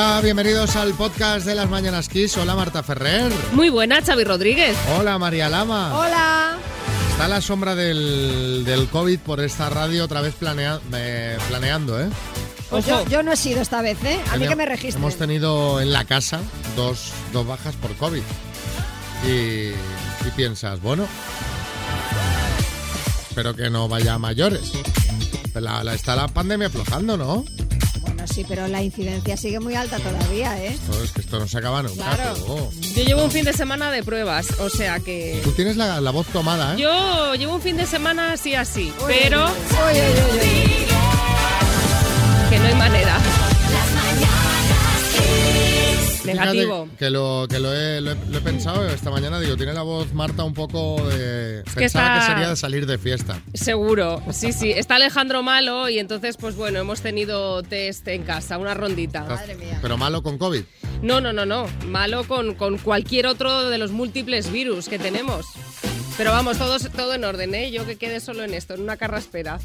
Hola, bienvenidos al podcast de las Mañanas Kiss. Hola, Marta Ferrer. Muy buena, Xavi Rodríguez. Hola, María Lama. Hola. Está la sombra del, del COVID por esta radio otra vez planea- eh, planeando, ¿eh? Pues yo, yo no he sido esta vez, ¿eh? A mí que me registren. Hemos tenido en la casa dos, dos bajas por COVID. Y, y piensas, bueno, espero que no vaya a mayores. La, la- está la pandemia aflojando, ¿no? Sí, pero la incidencia sigue muy alta todavía, ¿eh? No, es que esto no se acaba nunca. Claro. Yo llevo un fin de semana de pruebas, o sea que... Tú tienes la, la voz tomada, ¿eh? Yo llevo un fin de semana así así, pero Uy, uy, uy, uy. que no hay manera. Negativo. Que lo, que lo he, lo he- lo he pensado esta mañana, digo, tiene la voz Marta un poco de... que Pensaba que sería de salir de fiesta. Seguro, sí, sí. Está Alejandro malo y entonces, pues bueno, hemos tenido test en casa, una rondita. Madre mía. Pero malo con COVID. No, no, no, no. Malo con, con cualquier otro de los múltiples virus que tenemos. Pero vamos, todo, todo en orden, ¿eh? Yo que quede solo en esto, en una carraspera.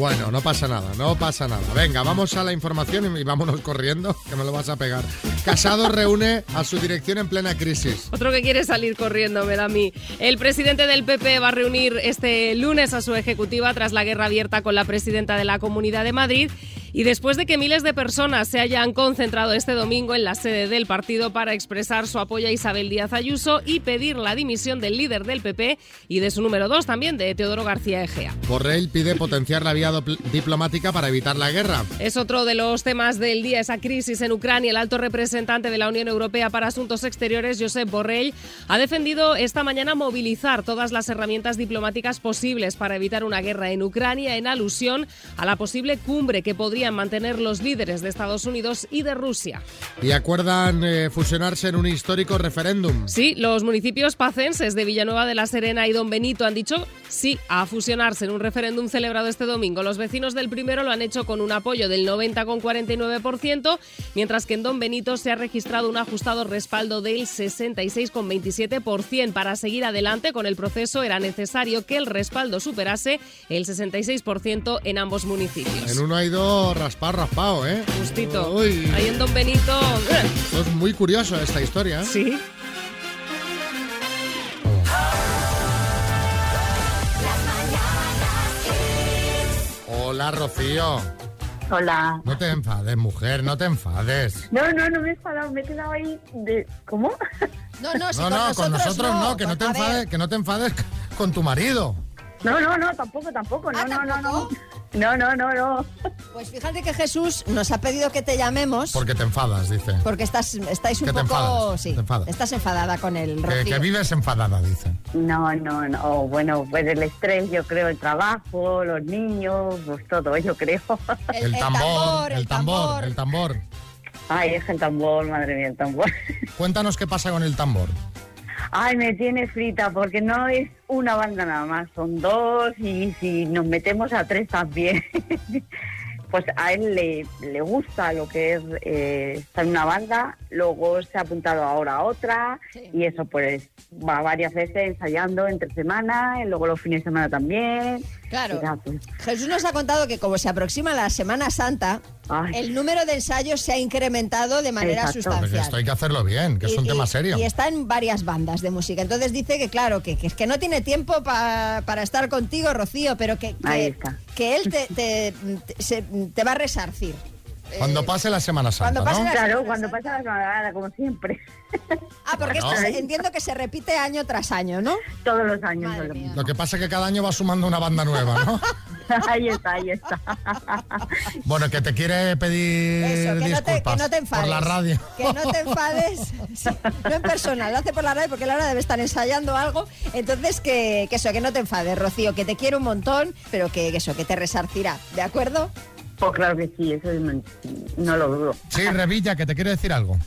Bueno, no pasa nada, no pasa nada. Venga, vamos a la información y vámonos corriendo, que me lo vas a pegar. Casado reúne a su dirección en plena crisis. Otro que quiere salir corriendo, me da a mí. El presidente del PP va a reunir este lunes a su ejecutiva tras la guerra abierta con la presidenta de la Comunidad de Madrid y después de que miles de personas se hayan concentrado este domingo en la sede del partido para expresar su apoyo a Isabel Díaz Ayuso y pedir la dimisión del líder del PP y de su número dos también, de Teodoro García Egea. Borrell pide potenciar la vía diplomática para evitar la guerra. Es otro de los temas del día, esa crisis en Ucrania. El alto representante de la Unión Europea para Asuntos Exteriores, Josep Borrell, ha defendido esta mañana movilizar todas las herramientas diplomáticas posibles para evitar una guerra en Ucrania en alusión a la posible cumbre que podrían mantener los líderes de Estados Unidos y de Rusia. Y acuerdan eh, fusionarse en un histórico referéndum. Sí, los municipios pacenses de Villanueva de la Serena y Don Benito han dicho sí a fusionarse en un referéndum celebrado este domingo. Los vecinos del primero lo han hecho con un apoyo del 90,49%, mientras que en Don Benito se ha registrado un ajustado respaldo del 66,27%. Para seguir adelante con el proceso era necesario que el respaldo superase el 66% en ambos municipios. En uno ha ido raspado, raspado, ¿eh? Justito. Uy. Ahí en Don Benito. ¡eh! Esto es muy curioso esta historia. ¿eh? Sí. Hola, Rocío. Hola. No te enfades, mujer, no te enfades. No, no, no me he enfadado, me he quedado ahí de... ¿Cómo? No, no, si No, no, con nosotros no, que no te enfades, que no te enfades con tu marido. No, no, no, tampoco, tampoco, no, Ah, no, no, no. No, no, no, no. Pues fíjate que Jesús nos ha pedido que te llamemos Porque te enfadas, dice. porque estás, estáis un Que te poco... enfadas, sí, te enfadas. estás enfadada con el Que, que vives enfadada, dice. No, no, no. Bueno, pues el estrés, yo creo, el trabajo, los niños, pues todo, yo creo. El, tambor, el tambor, el tambor. Ay, es el tambor, madre mía, el tambor. Cuéntanos qué pasa con el tambor. Ay, me tiene frita porque no es una banda nada más, son dos y si nos metemos a tres también. pues a él le, le gusta lo que es eh, estar en una banda, luego se ha apuntado ahora a otra Sí. y eso pues va varias veces ensayando entre semana y luego los fines de semana también. Claro. Pues, Jesús nos ha contado que como se aproxima la Semana Santa, ay, el número de ensayos se ha incrementado de manera Exacto. Sustancial. esto hay que hacerlo bien, que es un y- tema serio. Y está en varias bandas de música. Entonces dice que, claro, que, que es que no tiene tiempo pa- para estar contigo, Rocío, pero que, que, él te, te, te- se- te va a resarcir. Cuando pase la Semana Santa, cuando pase ¿no? la- claro, Semana cuando Santa. pasa la Navidad, como siempre. Ah, porque esto se- entiendo que se repite año tras año, ¿no? Todos los años. Madre lo mía. Lo que pasa es que cada año va sumando una banda nueva, ¿no? ahí está, ahí está. Bueno, que te quiere pedir Eso, que no, te, disculpas que no te enfades. por la radio. Que no te enfades. Sí, no en persona, lo hace por la radio porque Laura debe estar ensayando algo. Entonces, que, que eso, que no te enfades, Rocío, que te quiero un montón, pero que, que eso, que te resarcirá, ¿de acuerdo? Pues claro que sí, eso no, no lo dudo. Sí, Revilla, que te quiere decir algo.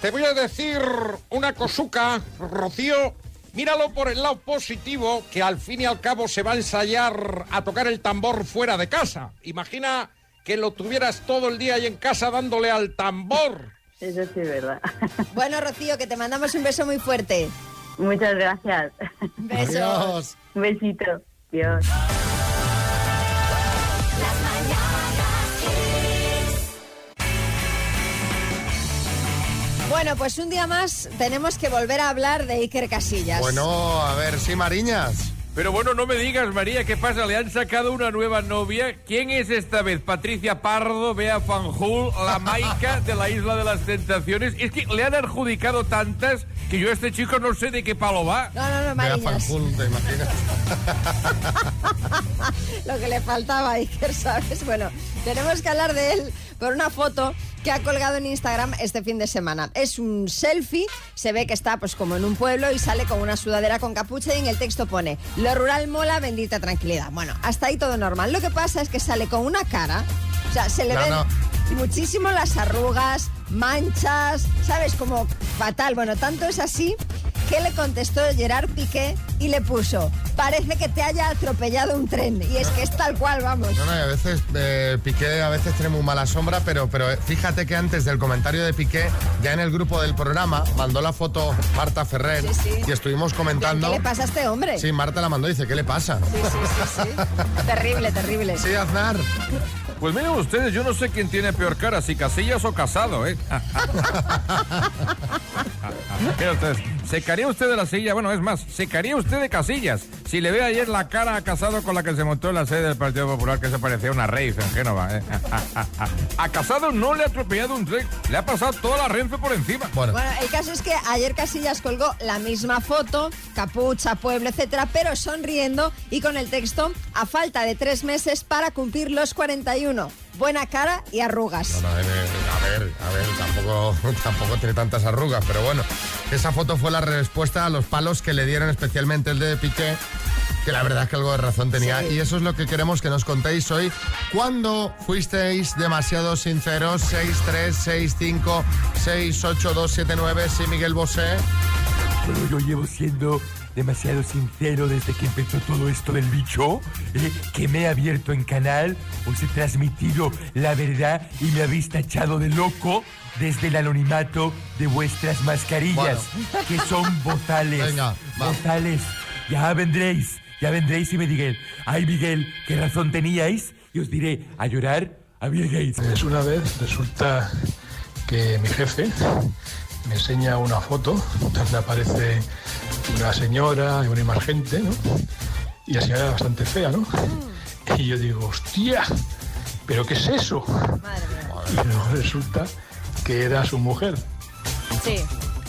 Te voy a decir una cosuca, Rocío. Míralo por el lado positivo, que al fin y al cabo se va a ensayar a tocar el tambor fuera de casa. Imagina que lo tuvieras todo el día ahí en casa dándole al tambor. Eso sí es verdad. Bueno, Rocío, que te mandamos un beso muy fuerte. Muchas gracias. Besos. Adiós. Un besito. Dios. Bueno, pues un día más tenemos que volver a hablar de Iker Casillas. Bueno, a ver, sí, Mariñas. Pero bueno, no me digas, María, ¿qué pasa? ¿Le han sacado una nueva novia? ¿Quién es esta vez? ¿Patricia Pardo, Bea Fanjul, la Maica de la Isla de las Tentaciones? Es que le han adjudicado tantas que yo a este chico no sé de qué palo va. No, no, no, Vea Mariñas. Fanjul, ¿te imaginas? Lo que le faltaba a Iker, ¿sabes? Bueno, tenemos que hablar de él por una foto que ha colgado en Instagram este fin de semana. Es un selfie, se ve que está pues como en un pueblo y sale con una sudadera con capucha y en el texto pone, lo rural mola, bendita tranquilidad. Bueno, hasta ahí todo normal. Lo que pasa es que sale con una cara, o sea, se le No, ven no. muchísimo las arrugas, manchas, ¿sabes? Como fatal. Bueno, tanto es así que le contestó Gerard Piqué y le puso, parece que te haya atropellado un tren. Y es que es tal cual, vamos. No, no, y a veces eh, Piqué a veces tiene muy mala sombra, pero, pero eh, fíjate que antes del comentario de Piqué, ya en el grupo del programa, mandó la foto Marta Ferrer Sí, sí. y estuvimos comentando. ¿Qué le pasa a este hombre? Sí, Marta la mandó y dice, ¿qué le pasa? sí, sí, sí, sí. terrible, terrible. Sí, Aznar. Pues miren ustedes, yo no sé quién tiene peor cara, si Casillas o Casado, ¿eh? Mira ustedes, ¿se caería usted de la silla? Bueno, es más, ¿se caería usted de Casillas? Si le ve ayer la cara a Casado con la que se montó en la sede del Partido Popular, que se parecía a una Rafe en Génova, ¿eh? A Casado no le ha atropellado un tren, le ha pasado toda la Renfe por encima. Bueno, Bueno, el caso es que ayer Casillas colgó la misma foto, capucha, pueblo, etcétera, pero sonriendo y con el texto a falta de tres meses para cumplir los 41. Buena cara y arrugas. no, no, eh, a ver, a ver, tampoco, tampoco tiene tantas arrugas, pero bueno, esa foto fue la respuesta a los palos que le dieron especialmente el de Piqué, que la verdad es que algo de razón tenía. Sí. Y eso es lo que queremos que nos contéis hoy. ¿Cuándo fuisteis demasiado sinceros? 6365 68279 sí, Miguel Bosé. Bueno, yo llevo siendo demasiado sincero desde que empezó todo esto del bicho, eh, que me he abierto en canal, os he transmitido la verdad y me habéis tachado de loco desde el anonimato de vuestras mascarillas, que son bozales. Venga. Bozales. Ya vendréis, ya vendréis y me diréis, ay Miguel, ¿qué razón teníais? Y os diré, a llorar, a Bill Gates. Pues una vez resulta que mi jefe me enseña una foto donde aparece una señora y una más gente, ¿no? Y la señora era bastante fea, ¿no? Y yo digo, hostia, ¿pero qué es eso? Madre mía. Y luego resulta que era su mujer. Sí.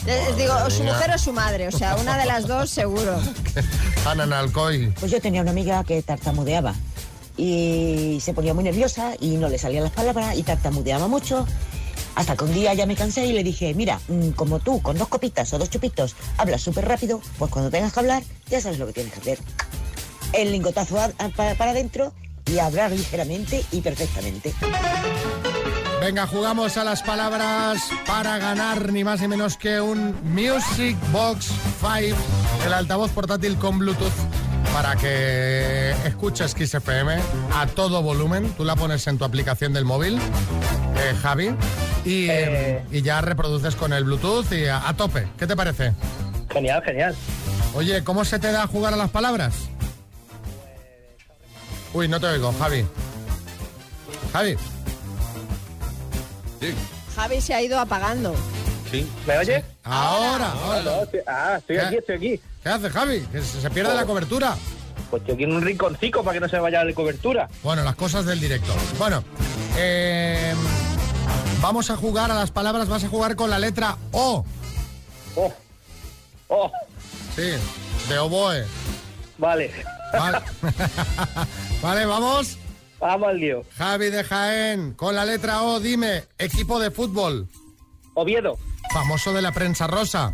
Les digo, o su mujer o su madre, o sea, una de las dos seguro. Ana Nalcoy. Pues yo tenía una amiga que tartamudeaba y se ponía muy nerviosa y no le salían las palabras y tartamudeaba mucho. Hasta que un día ya me cansé y le dije, mira, mm, como tú con dos copitas o dos chupitos hablas súper rápido, pues cuando tengas que hablar ya sabes lo que tienes que hacer. El lingotazo a- a- pa- para adentro y hablar ligeramente y perfectamente. Venga, jugamos a las palabras para ganar ni más ni menos que un Music Box 5, el altavoz portátil con Bluetooth para que escuches Kiss FM a todo volumen. Tú la pones en tu aplicación del móvil, eh, Javi, y, y ya reproduces con el Bluetooth y a, a tope. ¿Qué te parece? Genial, genial. Oye, ¿cómo se te da jugar a las palabras? Uy, no te oigo, Javi. Javi. Sí, Javi se ha ido apagando. sí. ¿Me oye? Ahora, ahora. No, estoy- ah, estoy ¿Qué? aquí, estoy aquí. ¿Qué hace Javi? Que se se pierde la cobertura. Pues estoy aquí en un rinconcico para que no se vaya la cobertura. Bueno, las cosas del directo. Bueno, eh, vamos a jugar a las palabras, vas a jugar con la letra O. Oh, oh, Sí, de oboe. vale. Vale, Vale, vamos. Vamos al lío. Javi de Jaén, con la letra O, dime, equipo de fútbol, Oviedo, famoso de la prensa rosa,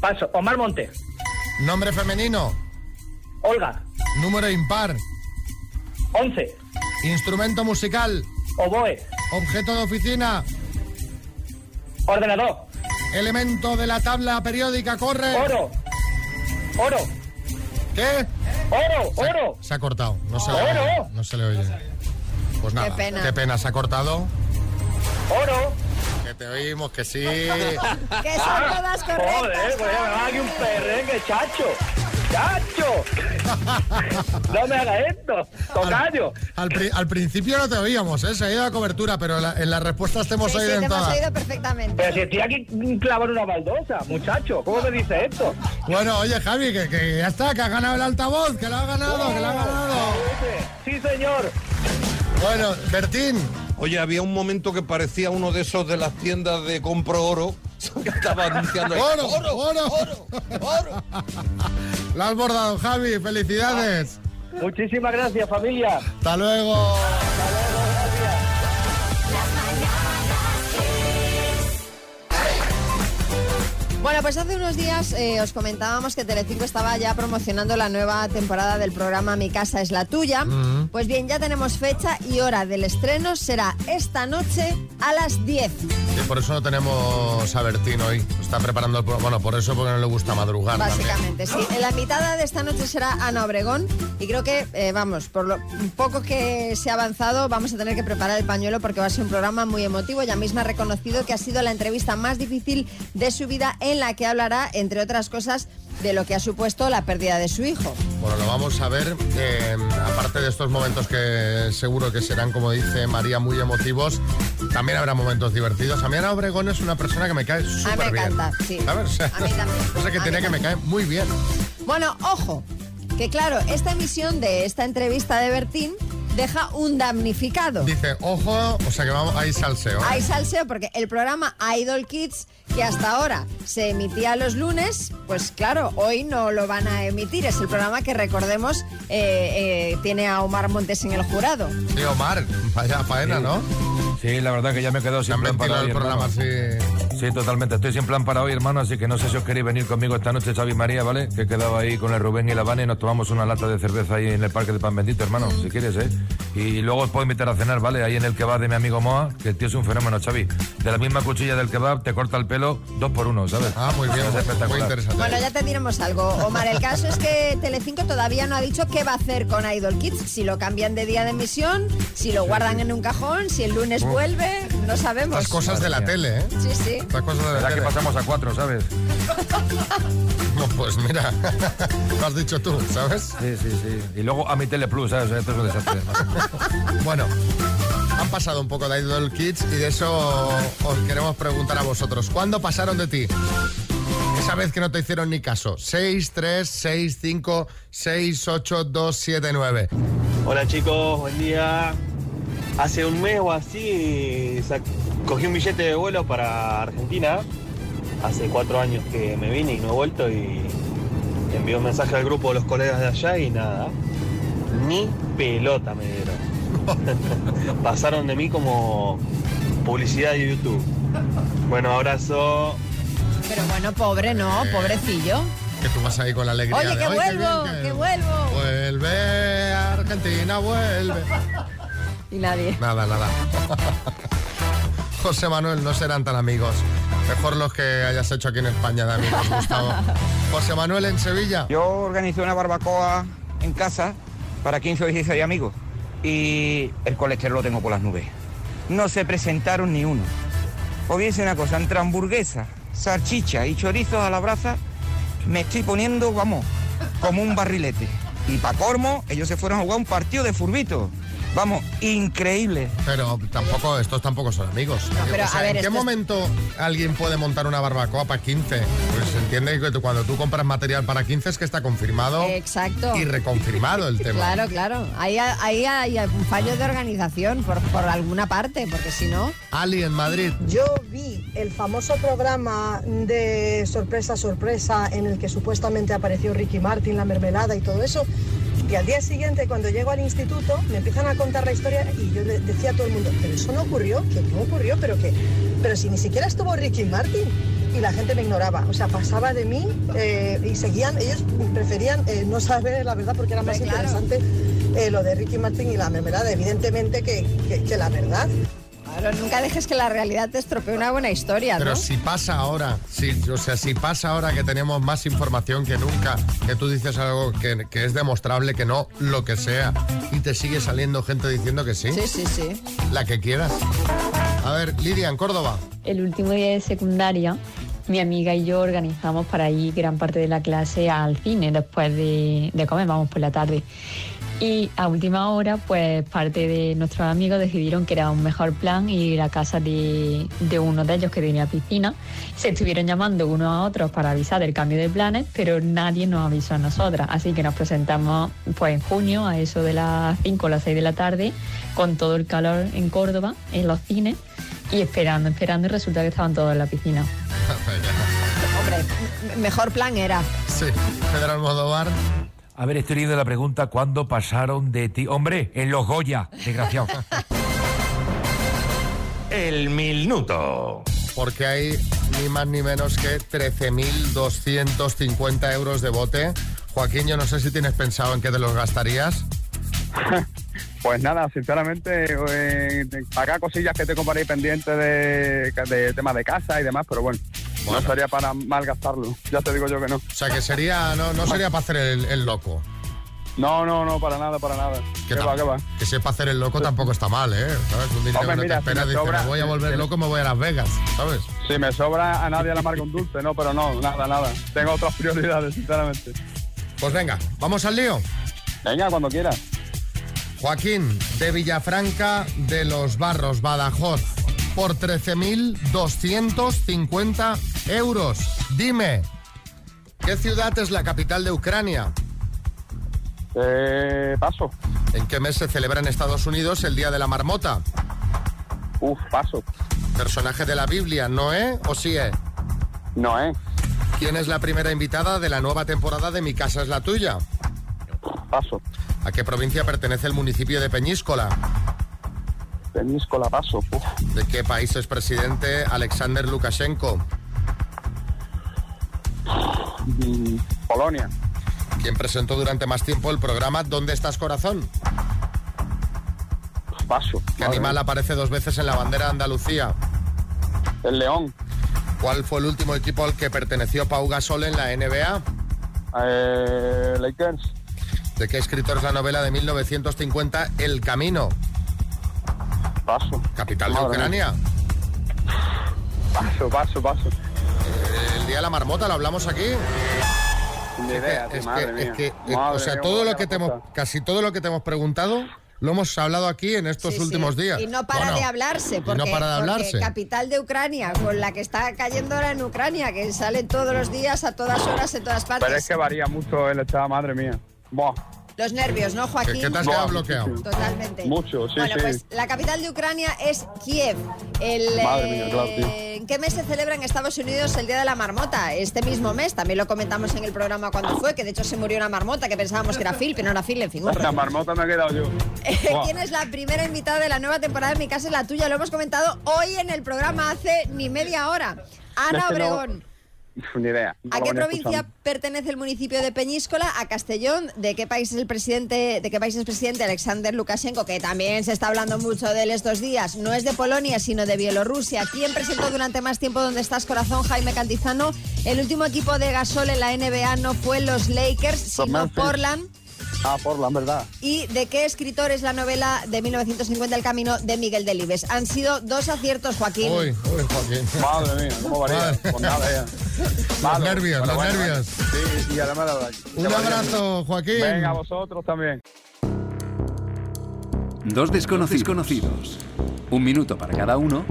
paso. Omar Monte, nombre femenino, Olga, número impar, 11, instrumento musical, Oboe, objeto de oficina, ordenador, elemento de la tabla periódica, corre. oro, oro, ¿Qué? oro, Se oro. Se ha cortado, no se le ¡Oro! No se le oye. Pues nada, pena. qué pena, se ha cortado. Oro. Te oímos, que sí. Que son todas correctas. Joder, pues ya me va aquí un perrengue, chacho. muchacho. No me haga esto, tocayo. Al, pri- al principio no te oíamos, ¿eh? Se ha ido la cobertura, pero la- en las respuestas te hemos Sí, sí, oído te en hemos todas. oído perfectamente. Pero si estoy aquí clavando una baldosa, muchacho, ¿cómo me dice esto? Bueno, oye, Javi, que, que ya está, que ha ganado el altavoz, que lo ha ganado, que lo ha ganado. Sí, señor. Bueno, Bertín, Oye, había un momento que parecía uno de esos de las tiendas de compro oro que estaba anunciando ahí, oro, oro, oro, oro, oro. Lo has bordado, Javi, felicidades. Muchísimas gracias, familia. Hasta luego. Bueno, pues hace unos días eh, os comentábamos que Telecinco estaba ya promocionando la nueva temporada del programa Mi casa es la tuya. Pues bien, ya tenemos fecha y hora del estreno. Será esta noche a las 10. Y por eso no tenemos a Bertín hoy. Está preparando el programa. Bueno, por eso porque no le gusta madrugar. también. Básicamente, sí. En la mitad de esta noche será Ana Obregón y creo que, eh, vamos, por lo poco que se ha avanzado, vamos a tener que preparar el pañuelo porque va a ser un programa muy emotivo. Ella misma ha reconocido que ha sido la entrevista más difícil de su vida en la que hablará, entre otras cosas, de lo que ha supuesto la pérdida de su hijo. Bueno, lo vamos a ver. eh, aparte de estos momentos que seguro que serán, como dice María, muy emotivos, también habrá momentos divertidos. A mí Ana Obregón es una persona que me cae súper bien. encanta, sí. ¿Sabes? O sea, A mí también. No sé qué A tiene mí que me cae muy bien. Bueno, ojo, que claro, esta emisión de esta entrevista de Bertín deja un damnificado. Dice, ojo, o sea que vamos, hay salseo. ¿eh? Hay salseo porque el programa Idol Kids, que hasta ahora se emitía los lunes, pues claro, hoy no lo van a emitir. Es el programa que recordemos eh, eh, tiene a Omar Montes en el jurado. Sí, Omar, vaya faena, ¿no? Sí, la verdad que ya me he quedado sin plan para hoy, el programa así. Sí, totalmente. Estoy sin plan para hoy, hermano, así que no sé si os queréis venir conmigo esta noche, Xavi María, ¿vale? Que he quedado ahí con el Rubén y la Vane y nos tomamos una lata de cerveza ahí en el Parque de Pan Bendito, hermano, si quieres, ¿eh? Y luego os puedo invitar a cenar, ¿vale? Ahí en el kebab de mi amigo Moa, que el tío es un fenómeno, Xavi. De la misma cuchilla del kebab te corta el pelo dos por uno, ¿sabes? Ah, muy bien, Es muy espectacular. interesante. Bueno, ya te diremos algo. Omar, el caso es que Telecinco todavía no ha dicho qué va a hacer con Idol Kids. Si lo cambian de día de emisión, si lo guardan en un cajón, si el lunes vuelve, no sabemos. Estas cosas de la tele, ¿eh? Sí, sí. Estas cosas de la ¿Verdad que tele. pasamos a cuatro, ¿sabes? No, pues mira, lo has dicho tú, ¿sabes? Sí, sí, sí. Y luego a mi Tele Plus, ¿sabes? Esto es un desastre. Bueno, han pasado un poco de Idol Kids y de eso os queremos preguntar a vosotros. ¿Cuándo pasaron de ti? Esa vez que no te hicieron ni caso. 6, 3, 6, 5, 6, 8, 2, 7, 9. Hola chicos, buen día. Hace un mes o así cogí un billete de vuelo para Argentina. Hace cuatro años que me vine y no he vuelto y envié un mensaje al grupo de los colegas de allá y nada. Ni pelota me dieron. Pasaron de mí como publicidad de YouTube. Bueno, abrazo. Pero bueno, pobre, no, pobrecillo. Que tú vas ahí con la alegría Oye, de, que "Ay, qué vuelvo, que vuelvo. Vuelve a Argentina, vuelve. Y nadie. Nada, nada. José Manuel, no serán tan amigos. Mejor los que hayas hecho aquí en España de amigos, Gustavo. José Manuel en Sevilla. Yo organizé una barbacoa en casa para 15 o 16 amigos y el colesterol lo tengo por las nubes. No se presentaron ni uno. Os decir una cosa, entre hamburguesa, salchicha y chorizos a la brasa, me estoy poniendo, vamos, como un barrilete. Y para cormo, ellos se fueron a jugar un partido de furbito. Vamos, increíble. Pero tampoco, estos tampoco son amigos. pero, O sea, a ver, ¿En qué es- momento alguien puede montar una barbacoa para 15? Pues se entiende que cuando tú compras material para 15 es que está confirmado Exacto. y reconfirmado el tema. Claro, claro. Ahí, ahí hay un fallo de organización por, por alguna parte, porque si no... Ali en Madrid. Yo vi el famoso programa de sorpresa, sorpresa, en el que supuestamente apareció Ricky Martin, la mermelada y todo eso. Y al día siguiente, cuando llego al instituto, me empiezan a contar la historia y yo le decía a todo el mundo, pero eso no ocurrió, que no ocurrió, pero que, pero si ni siquiera estuvo Ricky Martin. Y la gente me ignoraba, o sea, pasaba de mí eh, y seguían, ellos preferían eh, no saber la verdad porque era más claro. interesante eh, lo de Ricky Martin y la mermelada, evidentemente que, que- que la verdad. Claro, nunca dejes que la realidad te estropee una buena historia, Pero ¿no? si pasa ahora, si, o sea, si pasa ahora que tenemos más información que nunca, que tú dices algo que, que es demostrable, que no lo que sea, y te sigue saliendo gente diciendo que sí, Sí, sí, sí. la que quieras. A ver, Lidia, en Córdoba. el último día de secundaria mi amiga y yo organizamos para ir gran parte de la clase al cine después de, de comer, vamos por la tarde. Y a última hora, pues parte de nuestros amigos decidieron que era un mejor plan ir a casa de, de uno de ellos que tenía piscina. Se estuvieron llamando unos a otros para avisar del cambio de planes, pero nadie nos avisó a nosotras. Así que nos presentamos pues en junio, a eso de las 5 o las 6 de la tarde, con todo el calor en Córdoba, en los cines, y esperando, esperando, y resulta que estaban todos en la piscina. Hombre, mejor plan era. Sí, Pedro Almodóvar. A ver, estoy leyendo la pregunta, ¿cuándo pasaron de ti? Hombre, en los Goya, desgraciado. El minuto. Porque hay ni más ni menos que 13.250 euros de bote. Joaquín, yo no sé si tienes pensado en qué te los gastarías. Pues nada, sinceramente, eh, acá cosillas que tengo para ir pendientes de, de temas de casa y demás, pero bueno, no sería para malgastarlo. Ya te digo yo que no. O sea, que sería, no, no sería para hacer el, el loco. No, no, no, para nada, para nada. Que, ¿Qué va, qué va? que sepa hacer el loco tampoco está mal, ¿eh? ¿Sabes? Un dinero Hombre, que no mira, te espera, si me dice, sobra- me voy a volver si- loco, me voy a Las Vegas, ¿sabes? Si me sobra a nadie la marca un dulce, no, pero no, nada, nada. Tengo otras prioridades, sinceramente. Pues venga, ¿vamos al lío? Venga, cuando quieras. Joaquín, de Villafranca de los Barros, Badajoz, por 13.250 euros. Dime, ¿qué ciudad es la capital de Ucrania? Eh, paso. ¿En qué mes se celebra en Estados Unidos el Día de la Marmota? Uf, paso. ¿Personaje de la Biblia, Noé o Sié? Noé. ¿Quién es la primera invitada de la nueva temporada de Mi Casa es la Tuya? Paso. ¿A qué provincia pertenece el municipio de Peñíscola? Uf. ¿De qué país es presidente Alexander Lukashenko? Polonia. ¿Quién presentó durante más tiempo el programa ¿Dónde estás corazón? Paso. ¿Qué animal aparece dos veces en la bandera de Andalucía? El león. ¿Cuál fue el último equipo al que perteneció Pau Gasol en la NBA? Eh, Lakers. ¿De qué escritor es la novela de 1950 El Camino? Paso. ¿Capital de Madre Ucrania? Paso, paso, paso. El Día de la Marmota, ¿lo hablamos aquí? Ni idea, Es madre que, mía. es que, eh, o sea, todo lo que te hemos, casi todo lo que te hemos preguntado lo hemos hablado aquí en estos Sí, sí. últimos días. Y no para Bueno, de hablarse, porque, no para de porque hablarse. capital de Ucrania, con la que está cayendo ahora en Ucrania, que sale todos los días, a todas horas, en todas partes. Pero es que varía mucho el estado, madre mía. Buah. Los nervios, ¿no, Joaquín? ¿Qué- qué te has quedado bloqueado? Totalmente. Mucho, sí, bueno, sí. pues la capital de Ucrania es Kiev. El, Madre mía, claro, tío. eh, ¿En qué mes se celebra en Estados Unidos el Día de la Marmota? Este mismo mes, también lo comentamos en el programa cuando fue, que de hecho se murió una marmota, que pensábamos que era Phil, pero no era Phil, en fin. un La marmota me he quedado yo. Buah. ¿Quién es la primera invitada de la nueva temporada de Mi Casa es la Tuya? Lo hemos comentado hoy en el programa hace ni media hora. Ana que Obregón. Ni idea. no ¿A qué provincia escuchando. pertenece el municipio de Peñíscola? ¿A Castellón? ¿De qué país es el presidente? ¿De qué país es presidente Alexander Lukashenko? Que también se está hablando mucho de él estos días. No es de Polonia, sino de Bielorrusia. ¿Quién presentó durante más tiempo Donde estás corazón? Jaime Cantizano. El último equipo de Gasol en la NBA no fue los Lakers, sino. Portland. Ah, Portland, verdad. ¿Y de qué escritor es la novela de 1950 El Camino de Miguel Delibes? Han sido dos aciertos, Joaquín. Uy, uy, Joaquín. Madre mía, cómo varía. Pues nada, ya. Malo, pero los bueno, nervios. Sí, y además la verdad. Un abrazo. Joaquín. Venga, vosotros también. Dos desconocidos conocidos. Un minuto para cada uno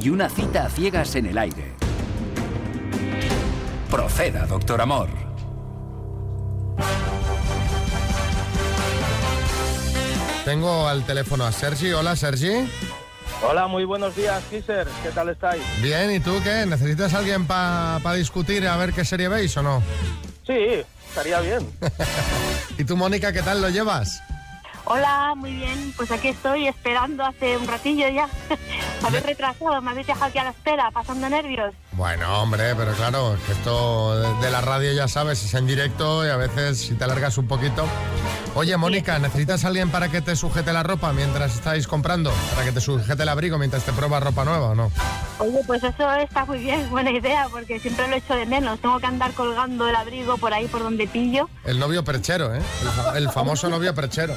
y una cita a ciegas en el aire. Proceda, doctor Amor. Tengo al teléfono a Sergi. Hola, Sergi. Hola, muy buenos días, Kisser. ¿Qué tal estáis? Bien, ¿y tú qué? ¿Necesitas alguien para discutir a ver qué serie veis o no? Sí, estaría bien. ¿Y tú, Mónica, qué tal lo llevas? Hola, muy bien. Pues aquí estoy esperando hace un ratillo ya. Me habéis retrasado, me habéis dejado aquí a la espera, pasando nervios. Bueno, hombre, pero claro, que esto de- la radio ya sabes, es en directo y a veces si te alargas un poquito. Oye, Mónica, ¿necesitas alguien para que te sujete la ropa mientras estáis comprando? ¿Para que te sujete el abrigo mientras te pruebas ropa nueva o no? Oye, pues eso está muy bien, buena idea, porque siempre lo echo de menos. Tengo que andar colgando el abrigo por ahí, por donde pillo. El novio perchero, ¿eh? El, fa- el famoso novio perchero.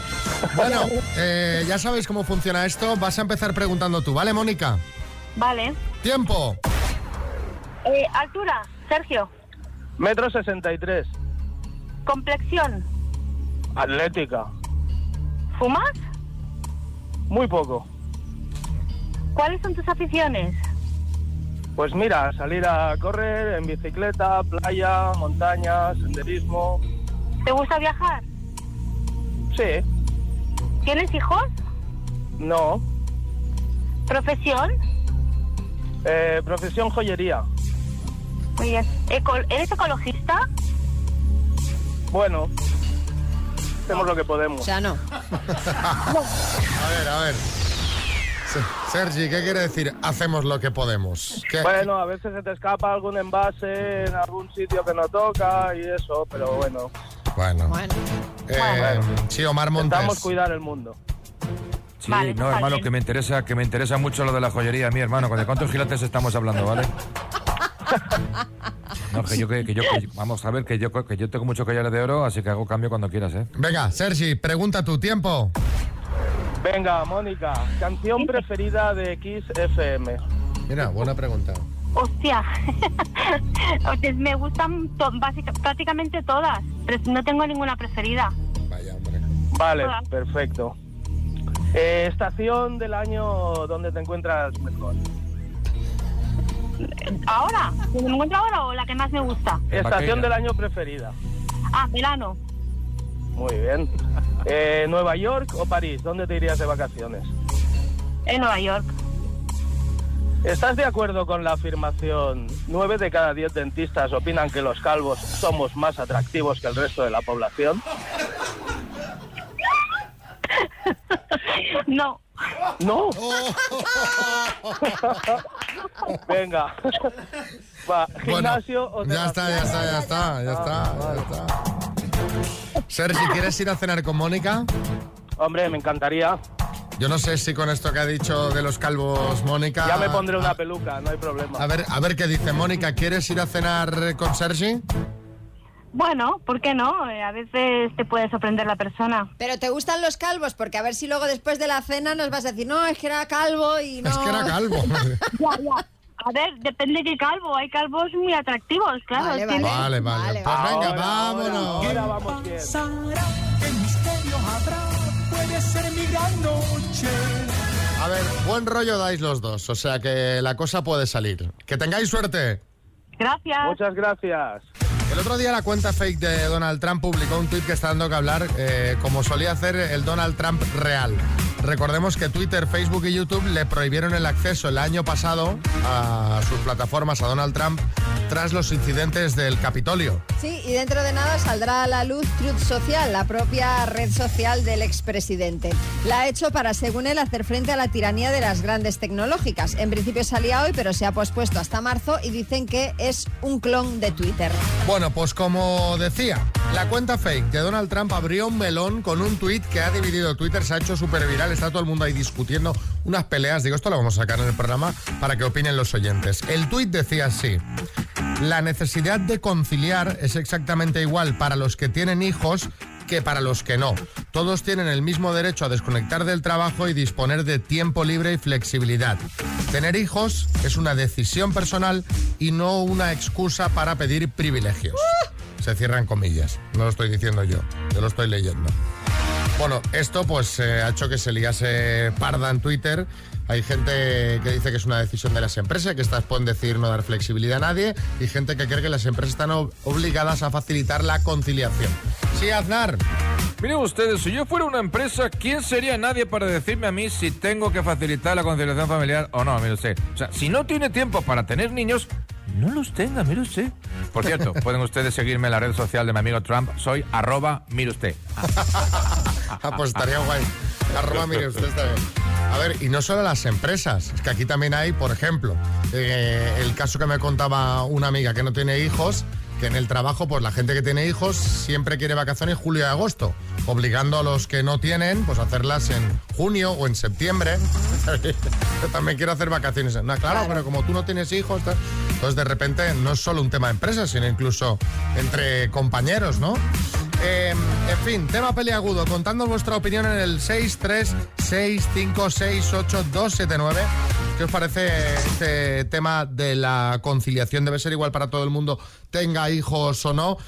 Bueno, eh, ya sabéis cómo funciona esto. Vas a empezar preguntando tú, ¿vale, Mónica? Vale. Tiempo. Eh, altura, Sergio. Metro 63. Complexión. Atlética. ¿Fumas? Muy poco. ¿Cuáles son tus aficiones? Pues mira, salir a correr en bicicleta, playa, montaña, senderismo. ¿Te gusta viajar? Sí, ¿Tienes hijos? no. ¿Profesión? Eh, profesión joyería. Muy bien. Eco- ¿Eres ecologista? Bueno, hacemos lo que podemos. O sea, no. A ver, a ver. Se- Sergi, ¿qué quiere decir hacemos lo que podemos? ¿Qué- Bueno, a veces se te escapa algún envase en algún sitio que no toca y eso, pero bueno. Bueno. Eh, sí, Omar Intentamos Montes. cuidar el mundo. Sí, no, hermano, que me interesa, que me interesa mucho lo de la joyería, mi hermano. ¿De cuántos gilates estamos hablando, vale? No, que yo, que, que yo, que- vamos a ver, que yo, que yo tengo muchos collares de oro, así que hago cambio cuando quieras, ¿eh? Venga, Sergi, pregunta tu tiempo. Venga, Mónica, canción preferida de Kiss FM. Mira, buena pregunta. Hostia. Sea, me gustan to- prácticamente todas, pero no tengo ninguna preferida. Vale, Hola. perfecto. Eh, estación del año donde te encuentras mejor. ¿Ahora? ¿Donde me encuentro ahora o la que más me gusta? Estación del año preferida. Ah, verano. Muy bien. Eh, ¿Nueva York o París? ¿Dónde te irías de vacaciones? En Nueva York. ¿Estás de acuerdo con la afirmación 9 de cada 10 dentistas opinan que los calvos somos más atractivos que el resto de la población? No. ¿No? Venga. Va, gimnasio o Ya está, ya está, ya está, ya está, ya está. Sergi, ¿quieres ir a cenar con Mónica? Hombre, me encantaría. Yo no sé si con esto que ha dicho de los calvos Mónica... Ya me pondré una peluca, no hay problema. A ver, a ver qué dice Mónica. ¿Quieres ir a cenar con Sergi? Bueno, ¿por qué no? Eh, A veces te puede sorprender la persona. Pero te gustan los calvos, porque a ver si luego después de la cena nos vas a decir, no, es que era calvo y no. Es que era calvo. Ya, ya. A ver, depende de qué calvo. Hay calvos muy atractivos, claro. Vale, es que- Vale, vale. Pues venga, vámonos. Ahora vamos bien. ¿Qué misterio habrá? Puede ser mi gran noche. A ver, buen rollo dais los dos, o sea que la cosa puede salir. Que tengáis suerte. Gracias. Muchas gracias. El otro día la cuenta fake de Donald Trump publicó un tuit que está dando que hablar, eh, como solía hacer el Donald Trump real. Recordemos que Twitter, Facebook y YouTube le prohibieron el acceso el año pasado a sus plataformas a Donald Trump tras los incidentes del Capitolio. Sí, y dentro de nada saldrá a la luz Truth Social, la propia red social del expresidente. La ha hecho para, según él, hacer frente a la tiranía de las grandes tecnológicas. En principio salía hoy, pero se ha pospuesto hasta marzo y dicen que es un clon de Twitter. Bueno, pues como decía, la cuenta fake de Donald Trump abrió un melón con un tuit que ha dividido Twitter, se ha hecho súper viral, está todo el mundo ahí discutiendo unas peleas. Digo, esto lo vamos a sacar en el programa para que opinen los oyentes. El tuit decía así. La necesidad de conciliar es exactamente igual para los que tienen hijos que para los que no. Todos tienen el mismo derecho a desconectar del trabajo y disponer de tiempo libre y flexibilidad. Tener hijos es una decisión personal y no una excusa para pedir privilegios. Se cierran comillas. No lo estoy diciendo yo, yo lo estoy leyendo. Bueno, esto pues eh, ha hecho que se liase parda en Twitter. Hay gente que dice que es una decisión de las empresas, que estas pueden decir no dar flexibilidad a nadie, y gente que cree que las empresas están ob- obligadas a facilitar la conciliación. Sí, Aznar. Miren ustedes, si yo fuera una empresa, ¿quién sería nadie para decirme a mí si tengo que facilitar la conciliación familiar o no? Mire usted. O sea, si no tiene tiempo para tener niños, no los tenga, mire usted. Por cierto, pueden ustedes seguirme en la red social de mi amigo Trump. Soy arroba, mire usted. Estaría guay. Arroba, mire usted está bien. A ver, y no solo las empresas, es que aquí también hay, por ejemplo, eh, el caso que me contaba una amiga que no tiene hijos, que en el trabajo, pues la gente que tiene hijos siempre quiere vacaciones julio y agosto, obligando a los que no tienen, pues hacerlas en junio o en septiembre. Yo también quiero hacer vacaciones. No, claro, pero como tú no tienes hijos, entonces de repente no es solo un tema de empresas, sino incluso entre compañeros, ¿no? Eh, en fin, tema peliagudo. Contando vuestra opinión en el 636568279. ¿Qué os parece este tema de la conciliación? ¿Debe ser igual para todo el mundo, tenga hijos o no?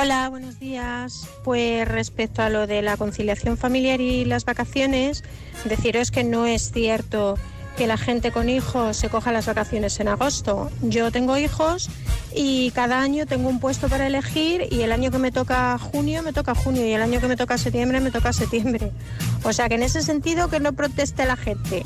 Hola, buenos días. Pues respecto a lo de la conciliación familiar y las vacaciones, deciros que no es cierto que la gente con hijos se coja las vacaciones en agosto. Yo tengo hijos y cada año tengo un puesto para elegir y el año que me toca junio me toca junio y el año que me toca septiembre me toca septiembre. O sea que en ese sentido que no proteste la gente.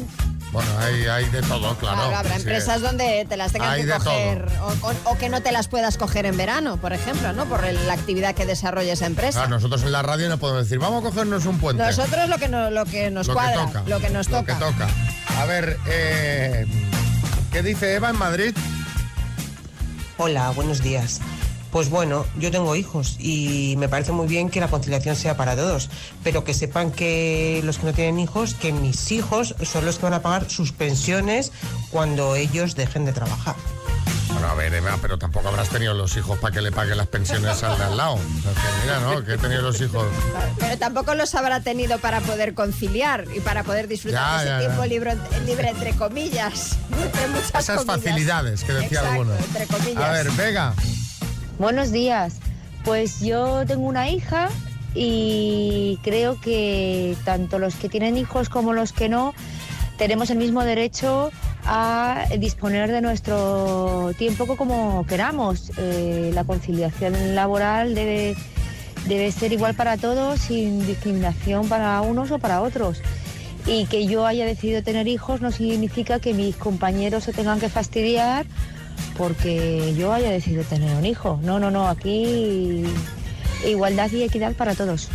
Bueno, hay, hay de todo, claro. Claro, habrá Sí. empresas donde te las tengas Hay que coger o, o- o que no te las puedas coger en verano, por ejemplo, ¿no? Por el- la actividad que desarrolla esa empresa. Claro, nosotros en la radio no podemos decir, vamos a cogernos un puente. Nosotros lo que, no- lo que nos Lo que cuadra, toca, lo que nos Lo toca. que toca. A ver, eh, ¿qué dice Eva en Madrid? Hola, buenos días. Pues bueno, yo tengo hijos y me parece muy bien que la conciliación sea para todos, pero que sepan que los que no tienen hijos, que mis hijos son los que van a pagar sus pensiones cuando ellos dejen de trabajar. Bueno, a ver, Eva, pero tampoco habrás tenido los hijos para que le paguen las pensiones al de al lado. O sea, que mira, ¿no? Que he tenido los hijos. Pero tampoco los habrá tenido para poder conciliar y para poder disfrutar Ya, de ese ya, ya. tiempo libre, libre entre comillas. Entre muchas Esas comillas. facilidades que decía Exacto, alguno. entre comillas. A ver, Vega. Buenos días. Pues yo tengo una hija y creo que tanto los que tienen hijos como los que no tenemos el mismo derecho a disponer de nuestro tiempo co- como queramos. Eh, la conciliación laboral debe, debe ser igual para todos, sin discriminación para unos o para otros. Y que yo haya decidido tener hijos no significa que mis compañeros se tengan que fastidiar porque yo haya decidido tener un hijo. No, no, no, aquí igualdad y equidad para todos.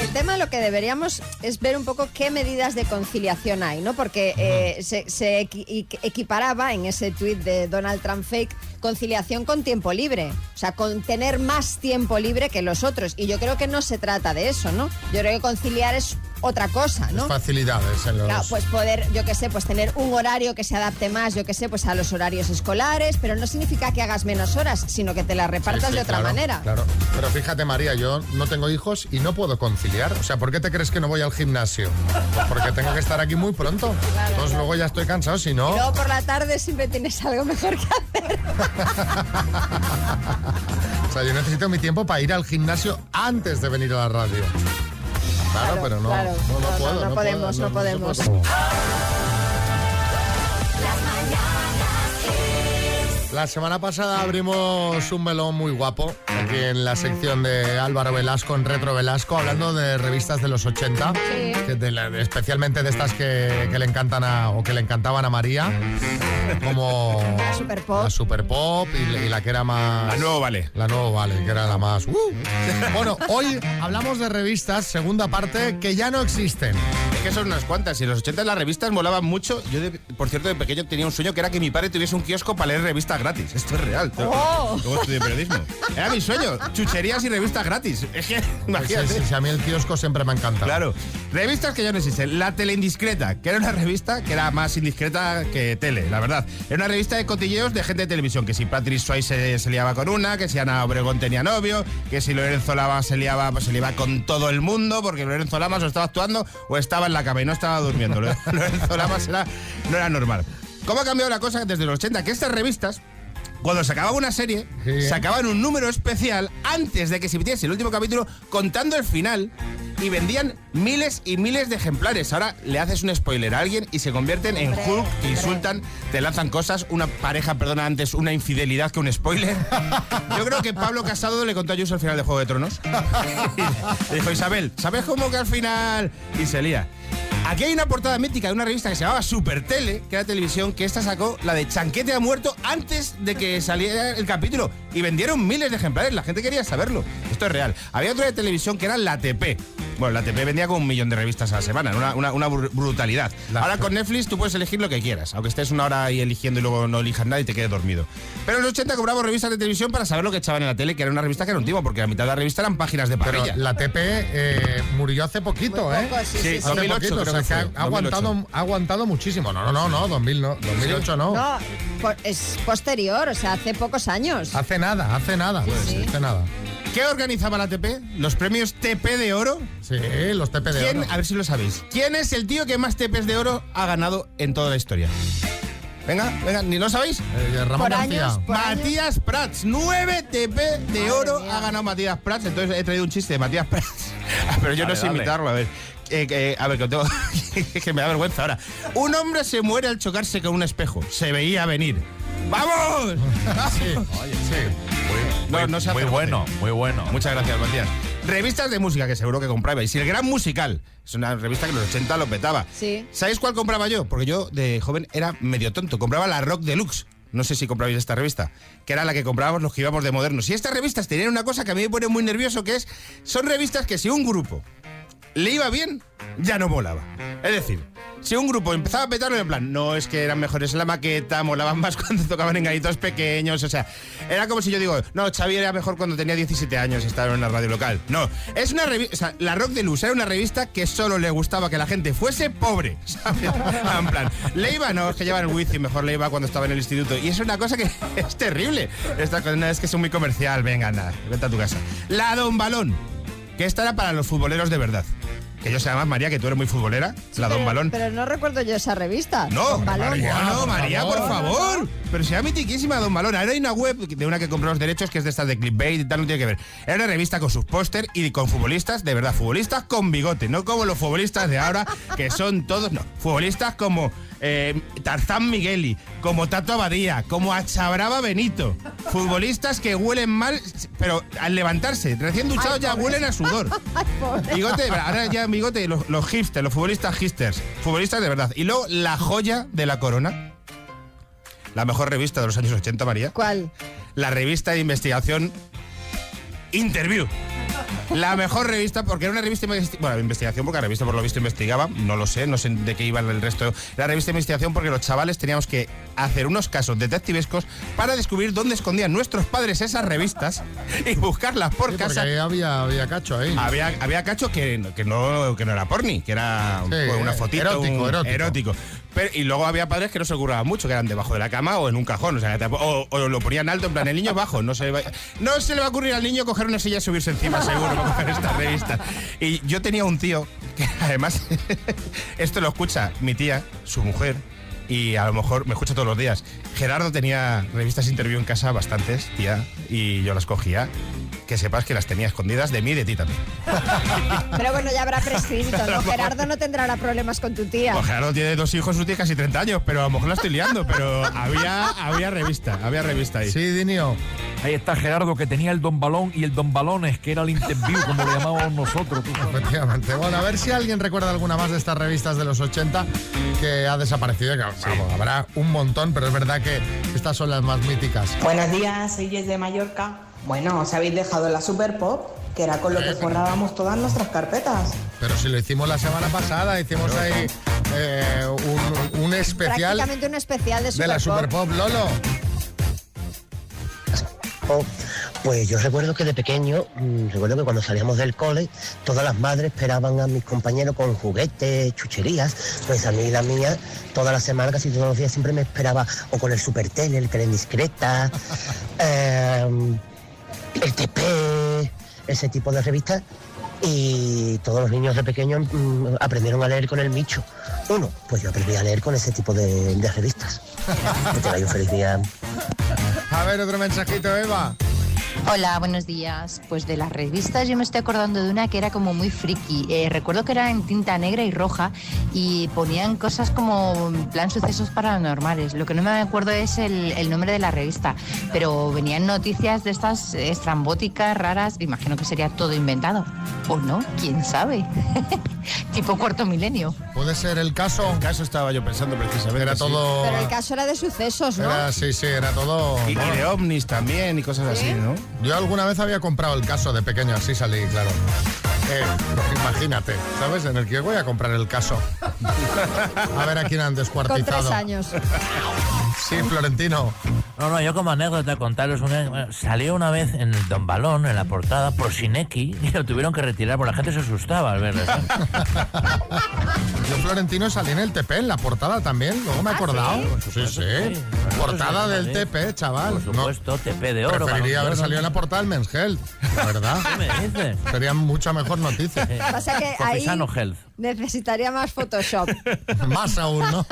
El tema lo que deberíamos es ver un poco qué medidas de conciliación hay, ¿no? Porque eh, se, se equi- equi- equiparaba en ese tuit de Donald Trump fake conciliación con tiempo libre, o sea, con tener más tiempo libre que los otros. Y yo creo que no se trata de eso, ¿no? Yo creo que conciliar es otra cosa, ¿no? Facilidades en los... Claro, pues poder, yo qué sé, pues tener un horario que se adapte más, yo qué sé, pues a los horarios escolares, pero no significa que hagas menos horas, sino que te las repartas Sí, sí, de otra claro, manera. Claro, pero fíjate María, yo no tengo hijos y no puedo conciliar. O sea, ¿por qué te crees que no voy al gimnasio? Pues porque tengo que estar aquí muy pronto. Entonces luego ya estoy cansado, si no... Y luego por la tarde siempre tienes algo mejor que hacer. O sea, yo necesito mi tiempo para ir al gimnasio antes de venir a la radio. Claro, Claro, pero no, claro. no, no puedo. no podemos, no podemos. La semana pasada abrimos un melón muy guapo aquí en la sección de Álvaro Velasco, en Retro Velasco, hablando de revistas de los 80, que de la- de- especialmente de estas que, que le encantan a, o que le encantaban a María, como La Super Pop. la Super Pop y, la- y la que era más... La Nuevo Vale. La Nuevo Vale, que era la más... ¡uh! Bueno, hoy hablamos de revistas, segunda parte, que ya no existen. Es que son unas cuantas. Y en los 80 las revistas molaban mucho. Yo, de- por cierto, de pequeño tenía un sueño que era que mi padre tuviese un kiosco para leer revistas gratis. Esto es real. Oh. Luego estudié periodismo. Era mi sueño. Chucherías y revistas gratis. Es que, imagínate. Sí, sí, sí, a mí el kiosco siempre me encanta. Claro. Revistas que ya no existen. La Tele Indiscreta, que era una revista que era más indiscreta que tele, la verdad. Era una revista de cotilleos de gente de televisión. Que si Patrick Swayze se, se liaba con una, que si Ana Obregón tenía novio, que si Lorenzo Lama se liaba, pues se liaba con todo el mundo, porque Lorenzo Lamas o estaba actuando o estaba en la cama y no estaba durmiendo. Lo- Lorenzo Lamas era, no era normal. ¿Cómo ha cambiado la cosa desde los 80? Que estas revistas cuando se acababa una serie, sacaban un número especial antes de que se emitiese el último capítulo contando el final y vendían miles y miles de ejemplares. Ahora le haces un spoiler a alguien y se convierten en Hulk, que insultan, te lanzan cosas. Una pareja perdona antes una infidelidad que un spoiler. Yo creo que Pablo Casado le contó a Ayuso el final de Juego de Tronos. Y le dijo, Isabel, ¿sabes cómo que al final? Y se lía. Aquí hay una portada mítica de una revista que se llamaba Super Tele, que era televisión, que esta sacó la de Chanquete ha muerto antes de que saliera el capítulo. Y vendieron miles de ejemplares, la gente quería saberlo. Esto es real. Había otra de televisión que era La TP. Bueno, la TP vendía como un millón de revistas a la semana, una, una, una br- brutalidad. Ahora con Netflix tú puedes elegir lo que quieras, aunque estés una hora ahí eligiendo y luego no elijas nada y te quedes dormido. Pero en los 80 compramos revistas de televisión para saber lo que echaban en la tele, que era una revista que era un porque la mitad de la revista eran páginas de Pero parrilla. la TP eh, murió hace poquito, ¿eh? poco, sí, sí, sí. hace 2008 poquito, creo o sea, que que ha, fue, ha aguantado, ha aguantado muchísimo. No, no, no, no, 2000 no, 2008 no. No, es posterior, o sea, hace pocos años. Hace nada, hace nada, pues, sí. hace nada. ¿Qué organizaba la TP? ¿Los premios TP de oro? Sí, los TP de ¿Quién, oro. A ver si lo sabéis. ¿Quién es el tío que más TPs de oro ha ganado en toda la historia? Venga, venga, ¿ni lo sabéis? Eh, Ramón Por García. años, por Matías Prats, 9 TP de oro ha ganado Matías Prats. Entonces he traído un chiste de Matías Prats. Pero yo Dale, no sé dale. imitarlo, a ver. Eh, que- a ver, que, tengo- que me da vergüenza ahora. Un hombre se muere al chocarse con un espejo. Se veía venir. ¡Vamos! Sí, sí. No, no se hace muy bueno, muy bueno. Muchas gracias, Matías. Revistas de música que seguro que comprabais. Y el Gran Musical. Es una revista que en los 80 lo petaba. Sí. ¿Sabéis cuál compraba yo? Porque yo de joven era medio tonto. Compraba la Rock Deluxe. No sé si comprabais esta revista, que era la que comprábamos los que íbamos de modernos. Y estas revistas tenían una cosa que a mí me pone muy nervioso, que es, son revistas que si un grupo le iba bien, ya no molaba. Es decir, si un grupo empezaba a petarlo en plan, no es que eran mejores en la maqueta, molaban más cuando tocaban en gallitos pequeños, o sea, era como si yo digo, no, Xavi era mejor cuando tenía 17 años y estaba en una radio local. No, es una revista, o la Rock de Luz era una revista que solo le gustaba que la gente fuese pobre, ¿sabes? en plan, Leiva no, es que llevan el wifi, mejor Leiva cuando estaba en el instituto. Y es una cosa que es terrible. Esta cosa es que es muy comercial, venga, nada, vete a tu casa. La Don Balón, que esta era para los futboleros de verdad. Que yo sé además, María, que tú eres muy futbolera, la Don pero, Balón. Pero no recuerdo yo esa revista. No, Con balón. María, no, María, por favor. Pero sea mitiquísima, Don Balón. Ahora hay una web de una que compró los derechos, que es de estas de clickbait y tal, no tiene que ver. Era una revista con sus póster y con futbolistas, de verdad, futbolistas con bigote, no como los futbolistas de ahora, que son todos, no, futbolistas como eh, Tarzán Migueli, como Tato Abadía, como Achabraba Benito. Futbolistas que huelen mal, pero al levantarse, recién duchados ya huelen a sudor. Bigote, ahora ya bigote, los, los hipsters, los futbolistas hipsters, futbolistas de verdad. Y luego la joya de la corona, la mejor revista de los años 80, María. ¿Cuál? La revista de investigación Interview. La mejor revista, porque era una revista bueno, de investigación, porque la revista por lo visto investigaba, no lo sé, no sé de qué iba el resto. La revista de investigación porque los chavales teníamos que hacer unos casos detectivescos para descubrir dónde escondían nuestros padres esas revistas y buscarlas por Sí, porque casa. ahí había, había cacho ahí. Había, había cacho que, que, no, que no era porni, que era Sí, pues, una fotito. erótico, un- erótico. Pero, y luego había padres que no se ocurraban mucho, que eran debajo de la cama o en un cajón. O, sea, o, lo ponían alto, en plan, el niño bajo. No se, va, no se le va a ocurrir al niño coger una silla y subirse encima, seguro, coger esta revista. Y yo tenía un tío que además, esto lo escucha mi tía, su mujer, y a lo mejor me escucha todos los días. Gerardo tenía revistas interview en casa, bastantes, tía, y yo las cogía. Que sepas que las tenía escondidas de mí y de ti también. Pero bueno, ya habrá prescrito, ¿no? Gerardo no tendrá ahora problemas con tu tía. Pues Gerardo tiene dos hijos, su tía casi 30 años, pero a lo mejor la estoy liando, pero había, había revista, había revista ahí. Sí, Dinio. Ahí está Gerardo, que tenía el Don Balón y el Don Balones, que era el interview, como le llamábamos nosotros. tú. Efectivamente. Bueno, a ver si alguien recuerda alguna más de estas revistas de los 80 que ha desaparecido. Que, vamos, habrá un montón, pero es verdad que estas son las más míticas. Buenos días, soy Jess de Mallorca. Bueno, os habéis dejado la Super Pop, que era con lo que forrábamos todas nuestras carpetas. Pero si lo hicimos la semana pasada, hicimos ahí eh, un, un especial Prácticamente un especial de de la Super Superpop. Pop Lolo. Pues yo recuerdo que de pequeño, mm, recuerdo que cuando salíamos del cole, todas las madres esperaban a mis compañeros con juguetes, chucherías. Pues a mí la mía, toda la semana, casi todos los días, siempre me esperaba o con el Super Tele, el Tele Discreta, eh, el TP, ese tipo de revistas. Y todos los niños de pequeños mm, aprendieron a leer con el Micho. Uno, pues yo aprendí a leer con ese tipo de, de revistas. Que tengáis un feliz día. A ver, otro mensajito, Eva. Hola, buenos días. Pues de las revistas yo me estoy acordando de una que era como muy friki. Eh, recuerdo que era en tinta negra y roja y ponían cosas como en plan sucesos paranormales. Lo que no me acuerdo es el, el nombre de la revista, pero venían noticias de estas estrambóticas, raras. Imagino que sería todo inventado. ¿O no? ¿Quién sabe? tipo cuarto milenio. Puede ser el caso. El caso estaba yo pensando precisamente. Era sí. todo. Pero el caso era de sucesos, ¿no? Era, sí, sí, era todo. Y, y de ovnis también y cosas así, ¿no? Yo alguna vez había comprado el caso de pequeño, así salí, claro. Eh, imagínate, ¿sabes? En el que voy a comprar el caso. A ver a quién han Con descuartizado. tres años. Sí, Florentino. No, no, yo como anécdota contaros una salió una vez en el Don Balón, en la portada, por Sineki, y lo tuvieron que retirar porque la gente se asustaba al verlo. Yo, Florentino, salí en el TP, en la portada también, luego me he ¿Ah, acordado. sí? Sí, Portada del. TP, chaval. Por supuesto, TP de oro. Preferiría haber salido en la portada del Men's Health, la verdad. ¿Qué me dices? Sería mucha mejor noticia. Pasa que ahí Health. necesitaría más Photoshop. Más aún, ¿no?